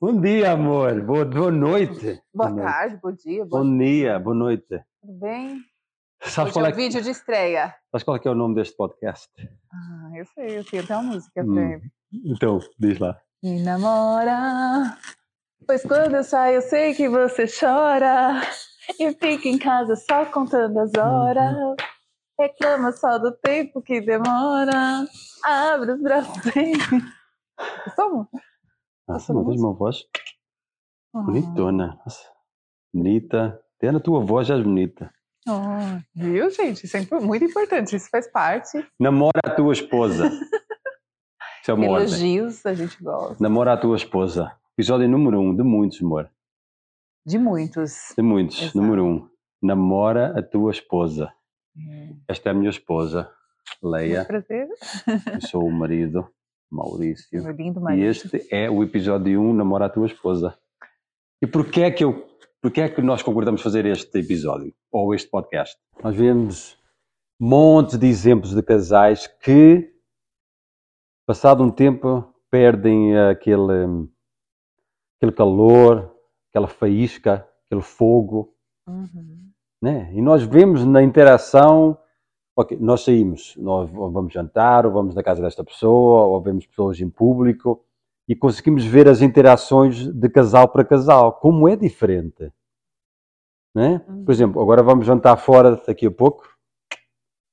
Bom dia, amor. Boa, boa noite. Boa tarde, bom dia, boa... Bom dia, boa noite. tudo bem? Sabes Hoje qual, é é o vídeo de estreia. sabes qual é que é o nome deste podcast? Ah, eu sei, eu tenho até uma música Hum. pra ele. Então, diz lá. Me namora, pois quando eu saio eu sei que você chora e fica em casa só contando as horas. Reclama só do tempo que demora. Abre os braços. Como? Nossa, Essa não tens uma voz Ah. bonitona. Nossa, bonita. Até na tua voz já és bonita. Ah, viu, gente? Isso é muito importante. Isso faz parte. Namora a tua esposa. Isso é uma ordem. Elogios a gente gosta. Namora a tua esposa. Episódio número um, de muitos, amor. De muitos. De muitos. Exato. Número um. Namora a tua esposa. É. Esta é a minha esposa, Muito Leia. prazer. Eu sou o marido, Maurício. Meu lindo E este é o episódio 1, Namora a tua esposa. E porquê é que eu, porquê é que nós concordamos fazer este episódio? Ou este podcast? Nós vemos montes de exemplos de casais que, passado um tempo, perdem aquele, aquele calor, aquela faísca, aquele fogo, Uhum. né? E nós vemos na interação, ok, nós saímos, nós vamos jantar, ou vamos na casa desta pessoa, ou vemos pessoas em público, e conseguimos ver as interações de casal para casal, como é diferente. Uhum. Por exemplo, agora vamos jantar fora daqui a pouco,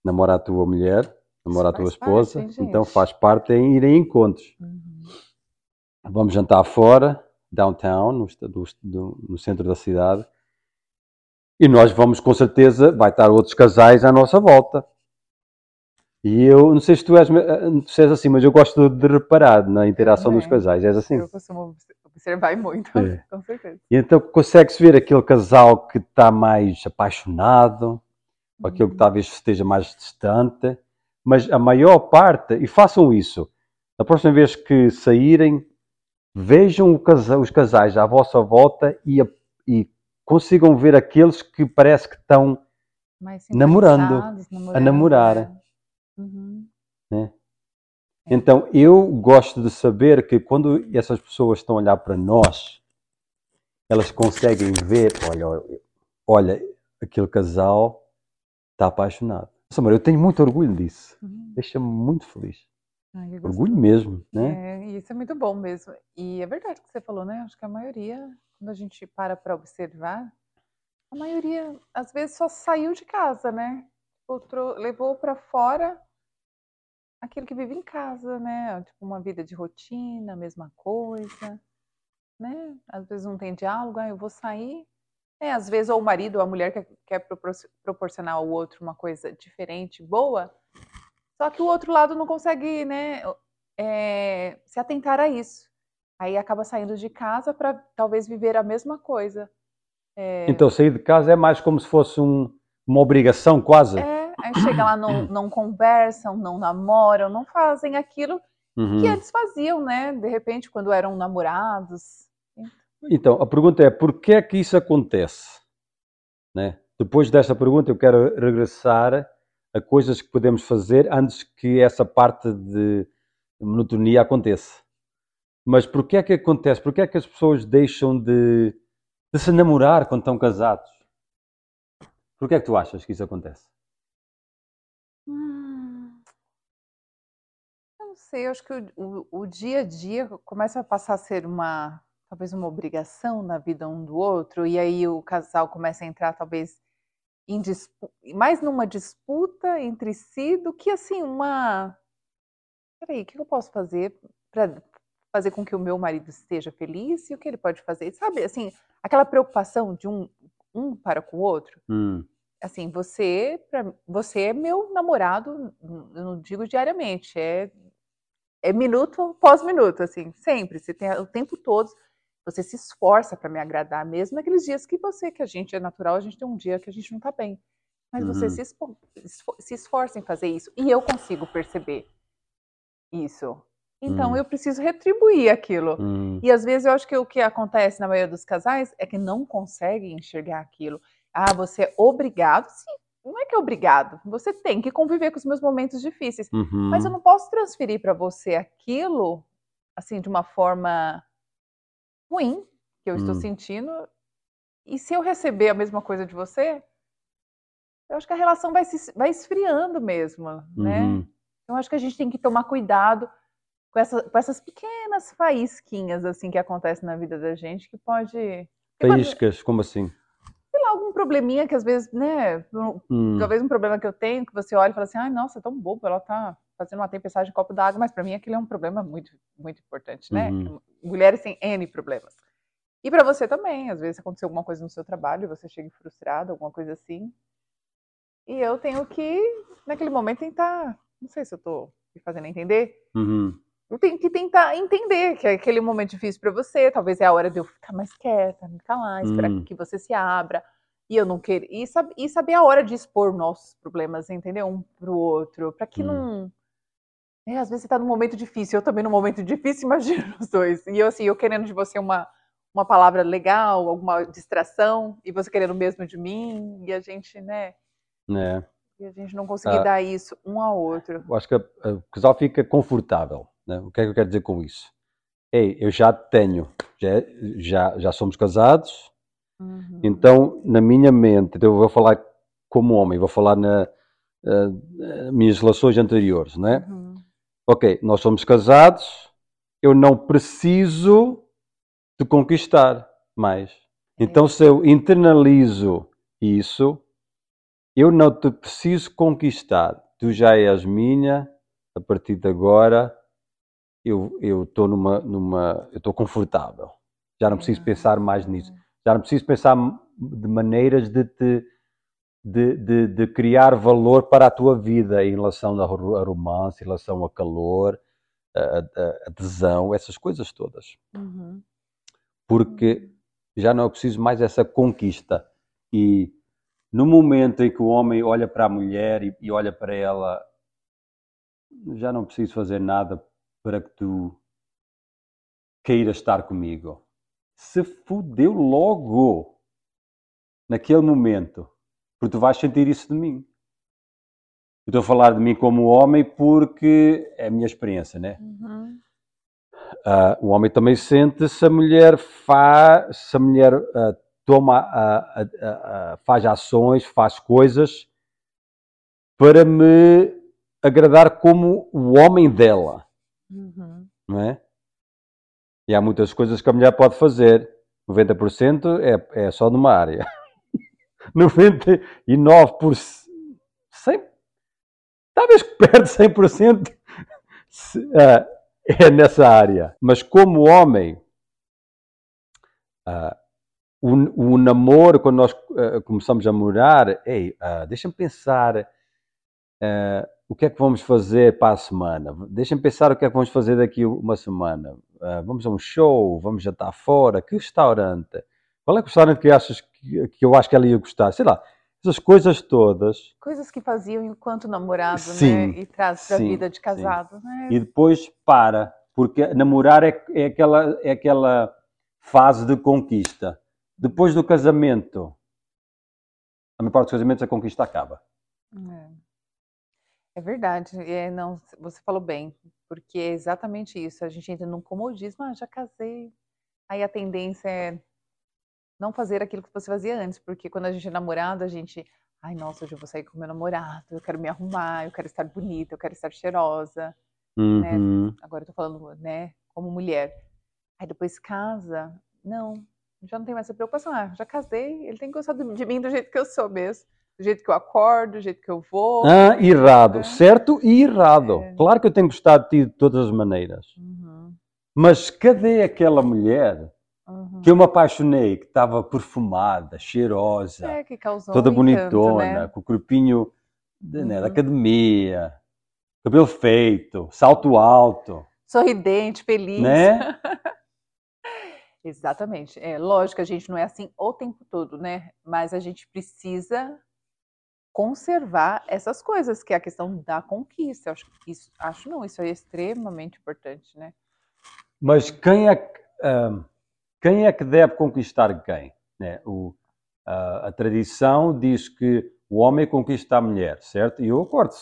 namora a tua mulher, namora a tua esposa, parte, então faz parte em ir em encontros. Uhum. Vamos jantar fora, downtown, no, no centro da cidade. E nós vamos, com certeza, vai estar outros casais à nossa volta. E eu, não sei se tu és, eh, se és assim, mas eu gosto de reparar na interação dos casais. És assim? Eu costumo obs- observar muito, É. com certeza. E então consegue-se ver aquele casal que está mais apaixonado, ou aquele que Uhum. talvez esteja mais distante, mas a maior parte, e façam isso, da próxima vez que saírem, vejam casa- os casais à vossa volta e, a- e consigam ver aqueles que parece que estão, Namorando, a namorar. é. Uhum. né? Então eu gosto de saber que quando essas pessoas estão a olhar para nós, elas conseguem ver, olha, olha, aquele casal está apaixonado. Nossa, eu tenho muito orgulho disso. Uhum. Deixa-me muito feliz. Ai, Orgulho mesmo, né? É, isso é muito bom mesmo. E é verdade o que você falou, né? Acho que a maioria, quando a gente para para observar, a maioria às vezes só saiu de casa, né? Tipo, tro- levou para fora aquilo que vive em casa, né? Tipo, uma vida de rotina, a mesma coisa, né? Às vezes não tem diálogo, ah, eu vou sair. É, às vezes ou o marido ou a mulher quer, quer propor- proporcionar ao outro uma coisa diferente, boa, só que o outro lado não consegue, né? é, se atentar a isso. Aí acaba saindo de casa para talvez viver a mesma coisa. Então sair de casa é mais como se fosse um- uma obrigação quase. É, aí chega lá, não, não conversam, não namoram, não fazem aquilo Uhum. que antes faziam, né? De repente, quando eram namorados. Então, a pergunta é, por que é que isso acontece? Né? Depois desta pergunta, eu quero regressar a coisas que podemos fazer antes que essa parte de monotonia aconteça. Mas por que é que acontece? Por que é que as pessoas deixam de, de se namorar quando estão casados? Por que é que tu achas que isso acontece? Hum, não sei, eu acho que o, o- o dia a dia começa a passar a ser uma, talvez uma obrigação na vida um do outro, e aí o casal começa a entrar talvez mais numa disputa entre si do que assim uma. Peraí, o que eu posso fazer para fazer com que o meu marido esteja feliz e o que ele pode fazer? Sabe, assim, aquela preocupação de um, um para com o outro Hum, assim, você, pra, você é meu namorado, eu não digo diariamente, é, é minuto após minuto, assim, sempre. Você tem o tempo todo, você se esforça para me agradar, mesmo naqueles dias que você, que a gente é natural, a gente tem um dia que a gente não tá bem. Mas você Uhum. se, espo- esfo- se esforça em fazer isso. E eu consigo perceber isso. Então Hum. eu preciso retribuir aquilo. hum, E às vezes eu acho que o que acontece na maioria dos casais é que não conseguem enxergar aquilo. Ah, você é obrigado? Sim, não é que é obrigado. Você tem que conviver com os meus momentos difíceis. uhum. Mas eu não posso transferir para você aquilo, assim, de uma forma ruim que eu estou Hum. sentindo. E se eu receber a mesma coisa de você, eu acho que a relação vai, se, vai esfriando mesmo, né? Uhum. Então, acho que a gente tem que tomar cuidado com, essa, com essas pequenas faísquinhas, assim, que acontecem na vida da gente, que pode... pode- Faíscas, como assim? sei lá, algum probleminha que às vezes, né, um- Hum. talvez um problema que eu tenho, que você olha e fala assim, ai, nossa, é tão bobo, ela tá fazendo uma tempestade de copo d'água, mas para mim aquilo é um problema muito, muito importante, né? Uhum. Mulheres têm N problemas. E para você também, às vezes aconteceu alguma coisa no seu trabalho, você chega frustrado, alguma coisa assim. E eu tenho que, naquele momento, tentar, não sei se eu tô me fazendo entender, Uhum. Tenho que tentar entender que é aquele momento difícil para você, talvez é a hora de eu ficar mais quieta, me calar, esperar Hum. que você se abra. E eu não querer. E, sab- e saber a hora de expor nossos problemas, entendeu? Um pro outro. Para que Hum. não. É, às vezes você tá num momento difícil, eu também num momento difícil, imagina os dois. E eu, assim, eu querendo de você uma, uma palavra legal, alguma distração, e você querendo o mesmo de mim, e a gente, né? É. E a gente não conseguir Ah. dar isso um ao outro. Eu acho que o casal fica confortável. Né? O que é que eu quero dizer com isso? Ei, eu já tenho, já, já, já somos casados, Uhum. então na minha mente, então eu vou falar como homem, vou falar na eh, minhas relações anteriores, né? Uhum. Ok, nós somos casados, eu não preciso te conquistar mais. Então, se eu internalizo isso, eu não te preciso conquistar. Tu já és minha, a partir de agora eu eu estou numa numa eu estou confortável. Já não preciso pensar mais nisso. Já não preciso pensar de maneiras de te de, de, de criar valor para a tua vida em relação a ro- a romance, em relação a calor, a, a- a tesão, essas coisas todas. Uhum. Porque já não é preciso mais essa conquista. E no momento em que o homem olha para a mulher e, e olha para ela, já não preciso fazer nada para que tu queiras estar comigo. Se fudeu logo naquele momento, porque tu vais sentir isso de mim. Eu estou a falar de mim como homem porque é a minha experiência, né? Uhum. Ah, o homem também sente se a mulher faz, se a mulher ah, toma, ah, faz ações, faz coisas para me agradar como o homem dela, Uhum. não é? E há muitas coisas que a mulher pode fazer. 90% é, é só numa área. 99%, 100, talvez perto de 100% se- ah, é nessa área. Mas como homem, ah, o, o namoro, quando nós ah, começamos a morar, ah, deixa-me pensar ah, o que é que vamos fazer para a semana. Deixa-me pensar o que é que vamos fazer daqui uma semana. Ah, vamos a um show, vamos jantar fora, que restaurante? Qual é o restaurante que achas que, que eu acho que ela ia gostar? Sei lá, essas coisas todas. Coisas que faziam enquanto namorado, Sim, né? E traz para a sim, vida de sim. casado, né? e depois para, porque namorar é, é, aquela, é aquela fase de conquista. Depois do casamento, a maior parte dos casamentos a conquista acaba. É. É verdade, é, não, você falou bem, porque é exatamente isso. A gente entra num comodismo, ah, já casei. Aí a tendência é não fazer aquilo que você fazia antes, porque quando a gente é namorado, a gente, ai, nossa, hoje eu vou sair com meu namorado, eu quero me arrumar, eu quero estar bonita, eu quero estar cheirosa. Uhum. Agora eu tô falando, né, como mulher. Aí depois casa, não, já não tem mais essa preocupação. Ah, já casei, ele tem que gostar de mim do jeito que eu sou mesmo, do jeito que eu acordo, do jeito que eu vou. Ah, errado. É. Certo e errado. É. Claro que eu tenho gostado de ti de todas as maneiras. Uhum, Mas cadê aquela mulher uhum. que eu me apaixonei, que estava perfumada, cheirosa, É, toda um encanto, bonitona, né? com o corpinho de- né, da Uhum. academia, cabelo feito, salto alto, Sorridente, feliz. né? Exatamente. É lógico que a gente não é assim o tempo todo, né? Mas a gente precisa conservar essas coisas, que é a questão da conquista. Eu acho isso, acho não, isso é extremamente importante, né? Mas quem é, que, ahm, quem é que deve conquistar quem? Né? O, a, a tradição diz que o homem conquista a mulher, certo? E eu concordo,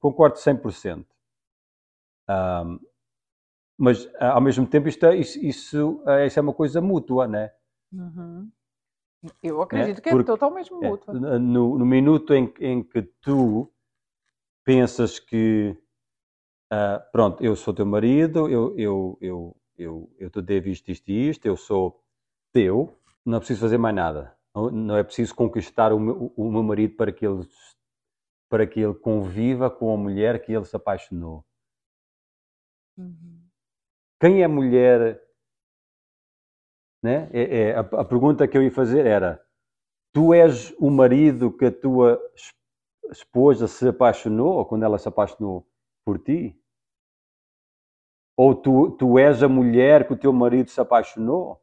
concordo 100%. Ahm, mas ao mesmo tempo isto é, isso, isso, isso é uma coisa mútua, né? Uhum. Eu acredito né? que é totalmente é, mútua. É, no, no, minuto em, em que tu pensas que uh, pronto, eu sou teu marido, eu, eu, eu, eu, eu te devo isto, isto e isto, eu sou teu, não é preciso fazer mais nada. Não, não é preciso conquistar o meu, o meu marido para que ele para que ele conviva com a mulher que ele se apaixonou. Uhum. Quem é mulher? Né? É, é a, a, pergunta que eu ia fazer era: tu és o marido que a tua esposa se apaixonou, ou quando ela se apaixonou por ti? Ou tu, tu és a mulher que o teu marido se apaixonou?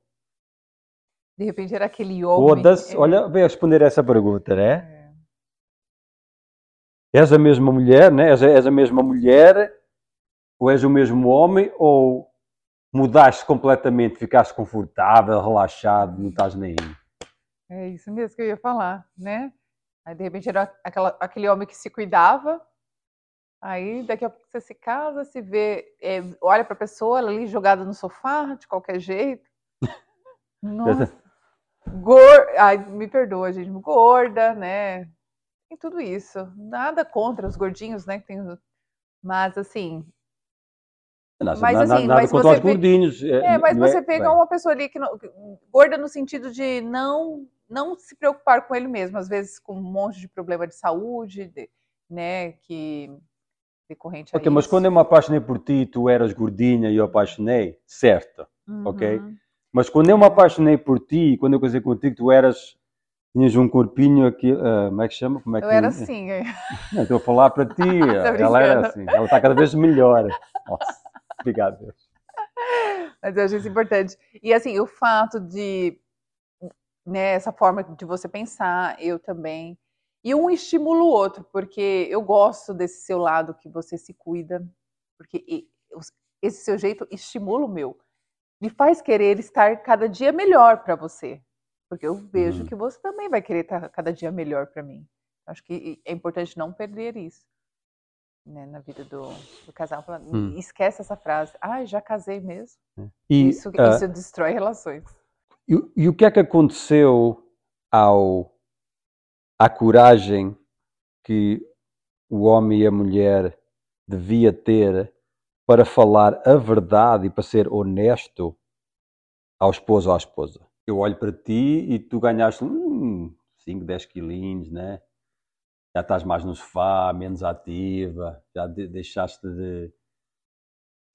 De repente era aquele homem. É... Olha, vem responder essa pergunta, né? É. És a mesma mulher, né? és, a, és a mesma mulher, ou és o mesmo homem, ou mudaste completamente, ficaste confortável, relaxado, não estás nem. É isso mesmo que eu ia falar, né? Aí de repente era aquela, aquele homem que se cuidava, aí daqui a pouco você se casa, se vê, é, olha para a pessoa ela ali jogada no sofá, de qualquer jeito. Nossa. Gor... Ai, me perdoa, gente, gorda, né? tem tudo isso. Nada contra os gordinhos, né? Tem... Mas assim. Nossa, mas, nada, assim, nada mas contra os gordinhos. É, é mas você é, pega uma pessoa ali que não, gorda no sentido de não não se preocupar com ele mesmo, às vezes com um monte de problema de saúde, de, né? Que decorrente Ok, mas quando eu me apaixonei por ti, tu eras gordinha e eu apaixonei, certo, uhum. ok? Mas quando eu me apaixonei por ti, quando eu casei contigo, tu eras Tinhas um corpinho aqui, uh, como é que chama? Como é que eu era assim. É. Não, estou a falar para ti, ela era assim, ela está cada vez melhor. Nossa, obrigado, Deus. Mas eu acho isso importante. E assim, o fato de, né, essa forma de você pensar, eu também. E um estimula o outro, porque eu gosto desse seu lado que você se cuida, porque esse seu jeito estimula o meu. Me faz querer estar cada dia melhor para você. Porque eu vejo uhum. que você também vai querer estar cada dia melhor para mim. Acho que é importante não perder isso. Né, na vida do, do casal. Hum. Esquece essa frase. Ah, já casei mesmo. É. E, isso, uh, isso destrói relações. E, e, o que é que aconteceu ao à coragem que o homem e a mulher devia ter para falar a verdade e para ser honesto ao esposo ou à esposa? eu olho para ti e tu ganhaste hum, 5, 10 quilinhos, né? Já estás mais no sofá, menos ativa, já de, deixaste de,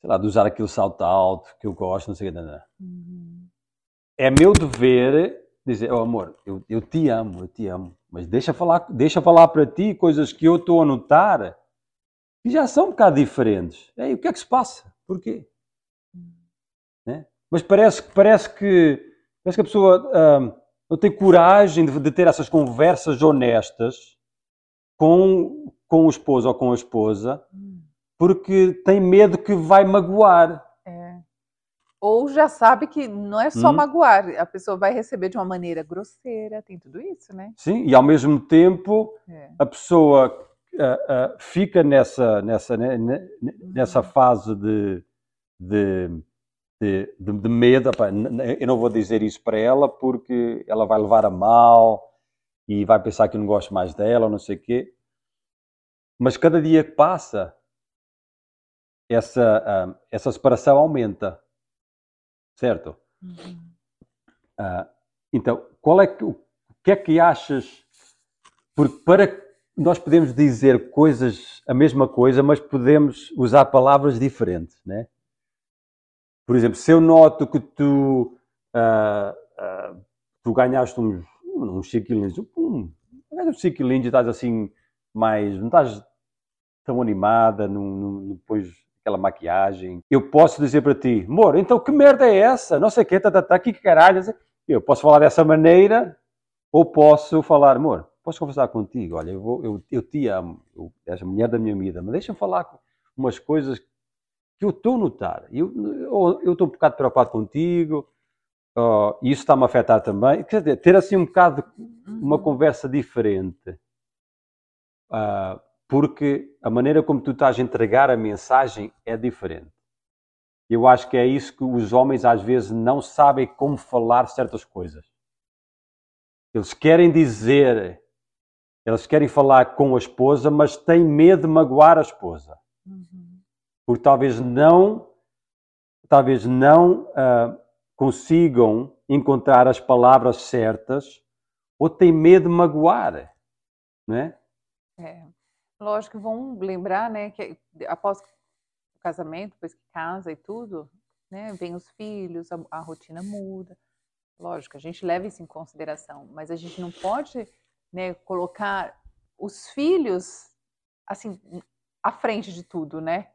sei lá, de usar aquele salto alto que eu gosto, não sei o que. Uhum. É meu dever dizer, oh amor, eu, eu te amo, eu te amo, mas deixa falar, deixa falar para ti coisas que eu estou a notar que já são um bocado diferentes. Ei, o que é que se passa? Porquê? Uhum. Né? Mas parece, parece que Parece que a pessoa uh, não tem coragem de, de, ter essas conversas honestas com, com o esposo ou com a esposa porque tem medo que vai magoar. É. Ou já sabe que não é só hum. magoar, a pessoa vai receber de uma maneira grosseira, tem tudo isso, né? Sim, e ao mesmo tempo é. a pessoa uh, uh, fica nessa, nessa, né, nessa uhum. fase de, de de, de, de medo. eu não vou dizer isso para ela porque ela vai levar a mal e vai pensar que eu não gosto mais dela ou não sei o quê. Mas cada dia que passa, essa, uh, essa separação aumenta. Certo? Uhum. Uh, então, qual é que, o que é que achas? Porque para nós podemos dizer coisas, a mesma coisa, mas podemos usar palavras diferentes, né? Por exemplo, se eu noto que tu, uh, tu ganhaste uns, uns 5 quilinhos, um, uns 5 quilinhos e estás assim mais, não estás tão animada, num, depois aquela maquiagem, eu posso dizer para ti, amor, então que merda é essa? Não sei o quê, tá, tá, tá, que caralho. Eu posso falar dessa maneira ou posso falar, amor, posso conversar contigo? Olha, eu, vou, eu, eu te amo, eu, és a mulher da minha vida, mas deixa-me falar umas coisas que eu estou a notar. Eu estou um bocado preocupado contigo, e isso está-me a afetar também. Quer dizer, ter assim um bocado uma uhum. conversa diferente. Uh, porque a maneira como tu estás a entregar a mensagem é diferente. Eu acho que é isso que os homens às vezes não sabem como falar certas coisas. Eles querem dizer, eles querem falar com a esposa, mas têm medo de magoar a esposa. Uhum. Porque talvez não, talvez não uh, consigam encontrar as palavras certas ou têm medo de magoar, não é? É, lógico que vão lembrar, né, que após o casamento, depois que casa e tudo, né, vem os filhos, a, a rotina muda. Lógico, a gente leva isso em consideração, mas a gente não pode, né, colocar os filhos assim à frente de tudo, né?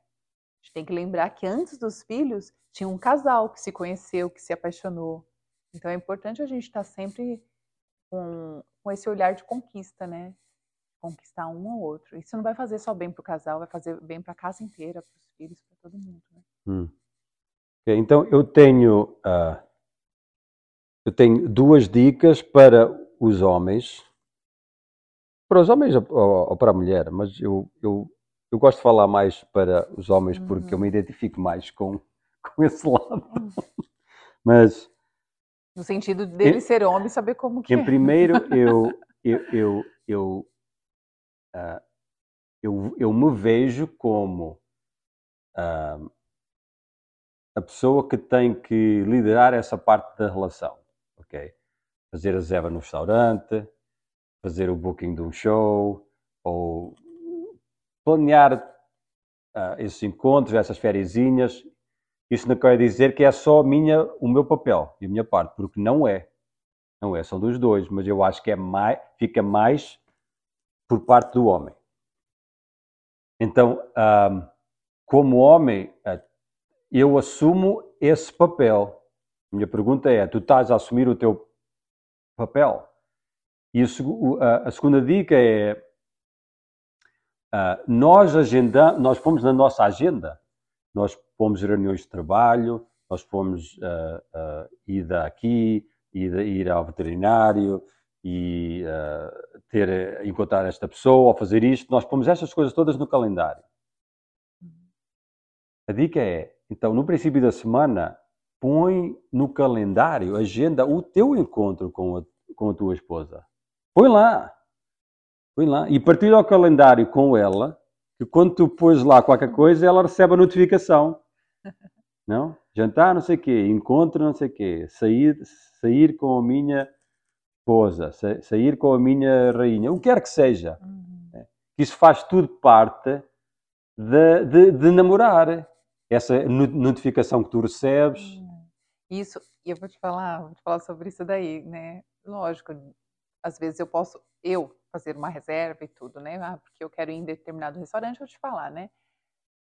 A gente tem que lembrar que antes dos filhos tinha um casal que se conheceu, que se apaixonou. Então é importante a gente estar sempre com, com esse olhar de conquista, né? Conquistar um ao outro. Isso não vai fazer só bem para o casal, vai fazer bem para a casa inteira, para os filhos, para todo mundo. Né? Hum. Então eu tenho uh, eu tenho duas dicas para os homens, para os homens ou, ou para a mulher, mas eu, eu, eu gosto de falar mais para os homens uhum. porque eu me identifico mais com, com esse lado. Uhum. mas no sentido dele em, ser homem, saber como que em é. primeiro, eu, eu, eu, eu, uh, eu, eu me vejo como uh, a pessoa que tem que liderar essa parte da relação, ok? Fazer a zeba no restaurante, fazer o booking de um show, ou planear uh, esses encontros, essas fériasinhas, isso não quer dizer que é só minha, o meu papel e a minha parte, porque não é. Não é, são dos dois, mas eu acho que é mais, fica mais por parte do homem. Então, um, como homem, eh, eu assumo esse papel. Minha pergunta é: tu estás a assumir o teu papel? E a segunda dica é: uh, nós agendamos, nós fomos na nossa agenda nós fomos reuniões de trabalho, nós fomos uh, uh, ir aqui, ir, ir ao veterinário e uh, ter, encontrar esta pessoa, ou fazer isto. Nós pomos estas coisas todas no calendário. A dica é, então, no princípio da semana, põe no calendário, agenda o teu encontro com a, com a tua esposa. Põe lá. Põe lá. E partilha o calendário com ela que quando tu pôs lá qualquer coisa, ela recebe a notificação. Não? Jantar, não sei o quê, encontro, não sei o quê, sair, sair com a minha esposa, sair com a minha rainha, o que quer que seja. Uhum. É. Isso faz tudo parte de, de, de, namorar. Essa notificação que tu recebes. Uhum. Isso, e eu vou te falar, vou te falar sobre isso daí, né? Lógico, às vezes eu posso, eu, fazer uma reserva e tudo, né? Ah, porque eu quero ir em determinado restaurante, eu vou te falar, né?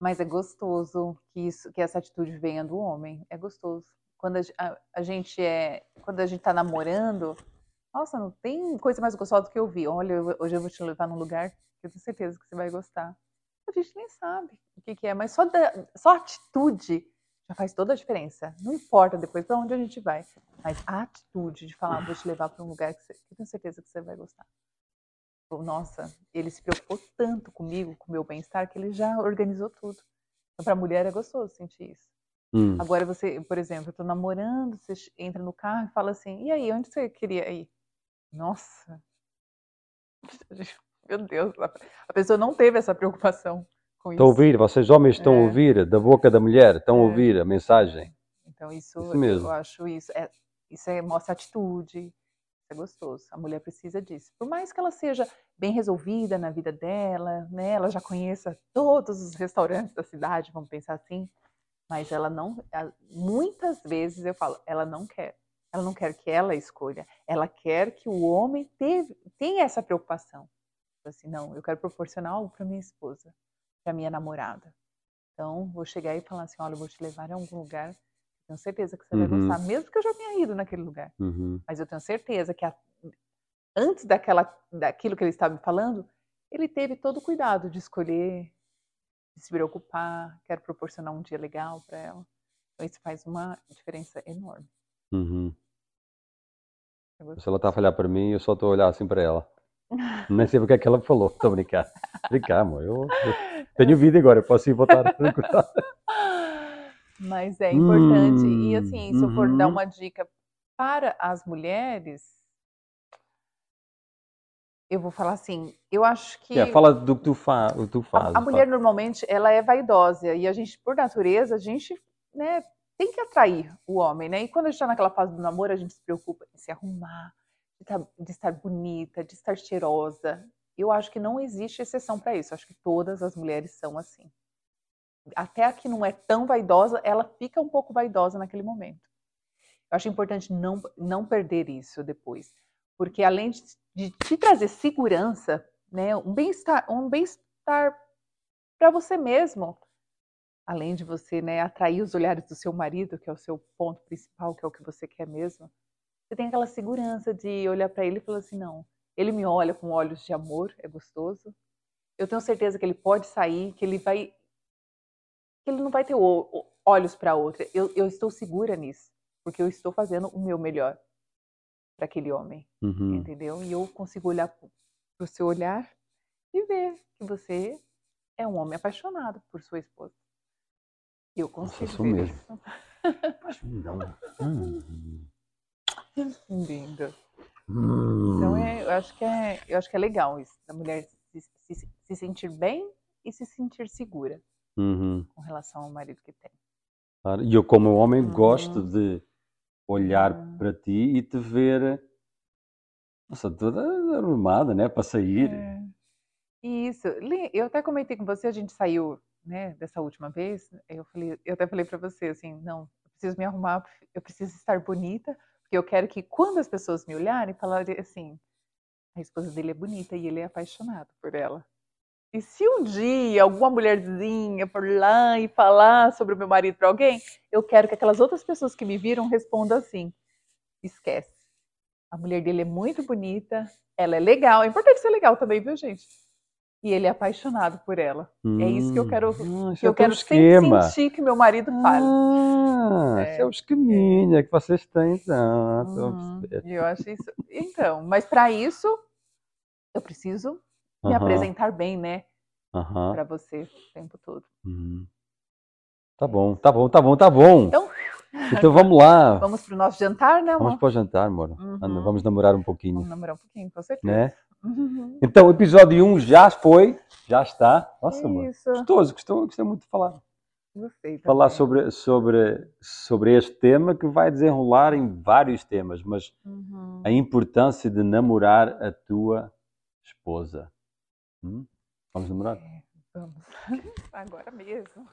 Mas é gostoso que isso, que essa atitude venha do homem. É gostoso. Quando a, a, a gente é, quando a gente tá namorando, nossa, não tem coisa mais gostosa do que eu vi. Olha, hoje eu vou te levar num lugar que eu tenho certeza que você vai gostar. A gente nem sabe o que, que é, mas só, da, só a atitude já faz toda a diferença. Não importa depois para onde a gente vai, mas a atitude de falar, vou te levar para um lugar que, você, que eu tenho certeza que você vai gostar nossa, ele se preocupou tanto comigo, com o meu bem-estar, que ele já organizou tudo. Então, para a mulher é gostoso sentir isso. Hum. Agora você, por exemplo, eu tô namorando, você entra no carro e fala assim, e aí, onde você queria ir? Nossa, meu Deus, a pessoa não teve essa preocupação com isso. Estão a ouvir, vocês homens estão é. a ouvir, da boca da mulher, estão é. a ouvir a mensagem. Então isso, isso mesmo. eu acho isso, é, isso é, mostra atitude, é gostoso. A mulher precisa disso. Por mais que ela seja bem resolvida na vida dela, né? Ela já conheça todos os restaurantes da cidade, vamos pensar assim. Mas ela não, muitas vezes eu falo, ela não quer. Ela não quer que ela escolha. Ela quer que o homem teve, tenha essa preocupação. Assim, não, eu quero proporcionar algo para minha esposa, para minha namorada. Então, vou chegar e falar assim, olha, eu vou te levar a algum lugar tenho certeza que você uhum. vai gostar, mesmo que eu já tenha ido naquele lugar. Uhum. Mas eu tenho certeza que a, antes daquela, daquilo que ele estava me falando, ele teve todo o cuidado de escolher, de se preocupar, quero proporcionar um dia legal para ela. Então isso faz uma diferença enorme. Uhum. Se ela está a falhar para mim, eu só estou a olhar assim para ela. Nem sei o que é que ela falou. Estou a brincar. Brincar, amor. Eu, eu tenho vida agora, eu posso ir voltar a recordar. Mas é importante. E Hum, assim, se eu for dar uhum. uma dica para as mulheres, eu vou falar assim, eu acho que É, fala do que tu, fa tu a, fazes. a mulher normalmente ela é vaidosa e a gente, por natureza, a gente, né, tem que atrair o homem, né? E quando a gente está naquela fase do namoro, a gente se preocupa em se arrumar, de, tá- de estar bonita, de estar cheirosa. Eu acho que não existe exceção para isso. Acho que todas as mulheres são assim. Até a que não é tão vaidosa, ela fica um pouco vaidosa naquele momento. Eu acho importante não, não perder isso depois. Porque além de, de te trazer segurança, né, um bem-estar um bem-estar para você mesmo, além de você né, atrair os olhares do seu marido, que é o seu ponto principal, que é o que você quer mesmo, você tem aquela segurança de olhar para ele e falar assim, não, ele me olha com olhos de amor, é gostoso. Eu tenho certeza que ele pode sair, que ele vai, que ele não vai ter olhos para outra. Eu, eu estou segura nisso, porque eu estou fazendo o meu melhor para aquele homem, Uhum. entendeu? E eu consigo olhar para o seu olhar e ver que você é um homem apaixonado por sua esposa. Eu consigo sou ver mesmo. isso. Não. Hum. Lindo. Hum. Então é, eu acho que é, eu acho que é legal isso, da mulher se, se- se sentir bem e se sentir segura Uhum. com relação ao marido que tem. Claro. E eu, como homem, Uhum. gosto de olhar Uhum. para ti e te ver nossa, toda arrumada, né? Para sair. É. Isso. Eu até comentei com você, a gente saiu, né, dessa última vez. Eu falei, eu até falei para você assim, não, eu preciso me arrumar, eu preciso estar bonita, eu quero que quando as pessoas me olharem, falarem assim, a esposa dele é bonita e ele é apaixonado por ela. E se um dia alguma mulherzinha for lá e falar sobre o meu marido para alguém, eu quero que aquelas outras pessoas que me viram respondam assim: esquece. A mulher dele é muito bonita, ela é legal. É importante ser legal também, viu, gente? E ele é apaixonado por ela. É isso que eu quero- Hum, Que é eu quero sempre esquema. sentir que meu marido fala. Ah, É. esse é o esqueminha que vocês têm, então. Uhum, eu acho isso. Então, mas para isso, eu preciso me apresentar bem, né? Para você o tempo todo. uhum. Tá bom, tá bom, tá bom, tá bom. Então, Então vamos lá. vamos pro nosso jantar, né, Vamos amor? para o jantar, amor. Uhum. Vamos namorar um pouquinho, Vamos namorar um pouquinho, com certeza. né? Uhum. Então, o episódio 1 já foi, já está. Nossa, amor. Gostoso, gostou, gostei muito de falar. gostei. Falar sobre, sobre, sobre este tema que vai desenrolar em vários temas, mas Uhum. a importância de namorar a tua esposa. Hum? Vamos namorar? Vamos. Agora mesmo.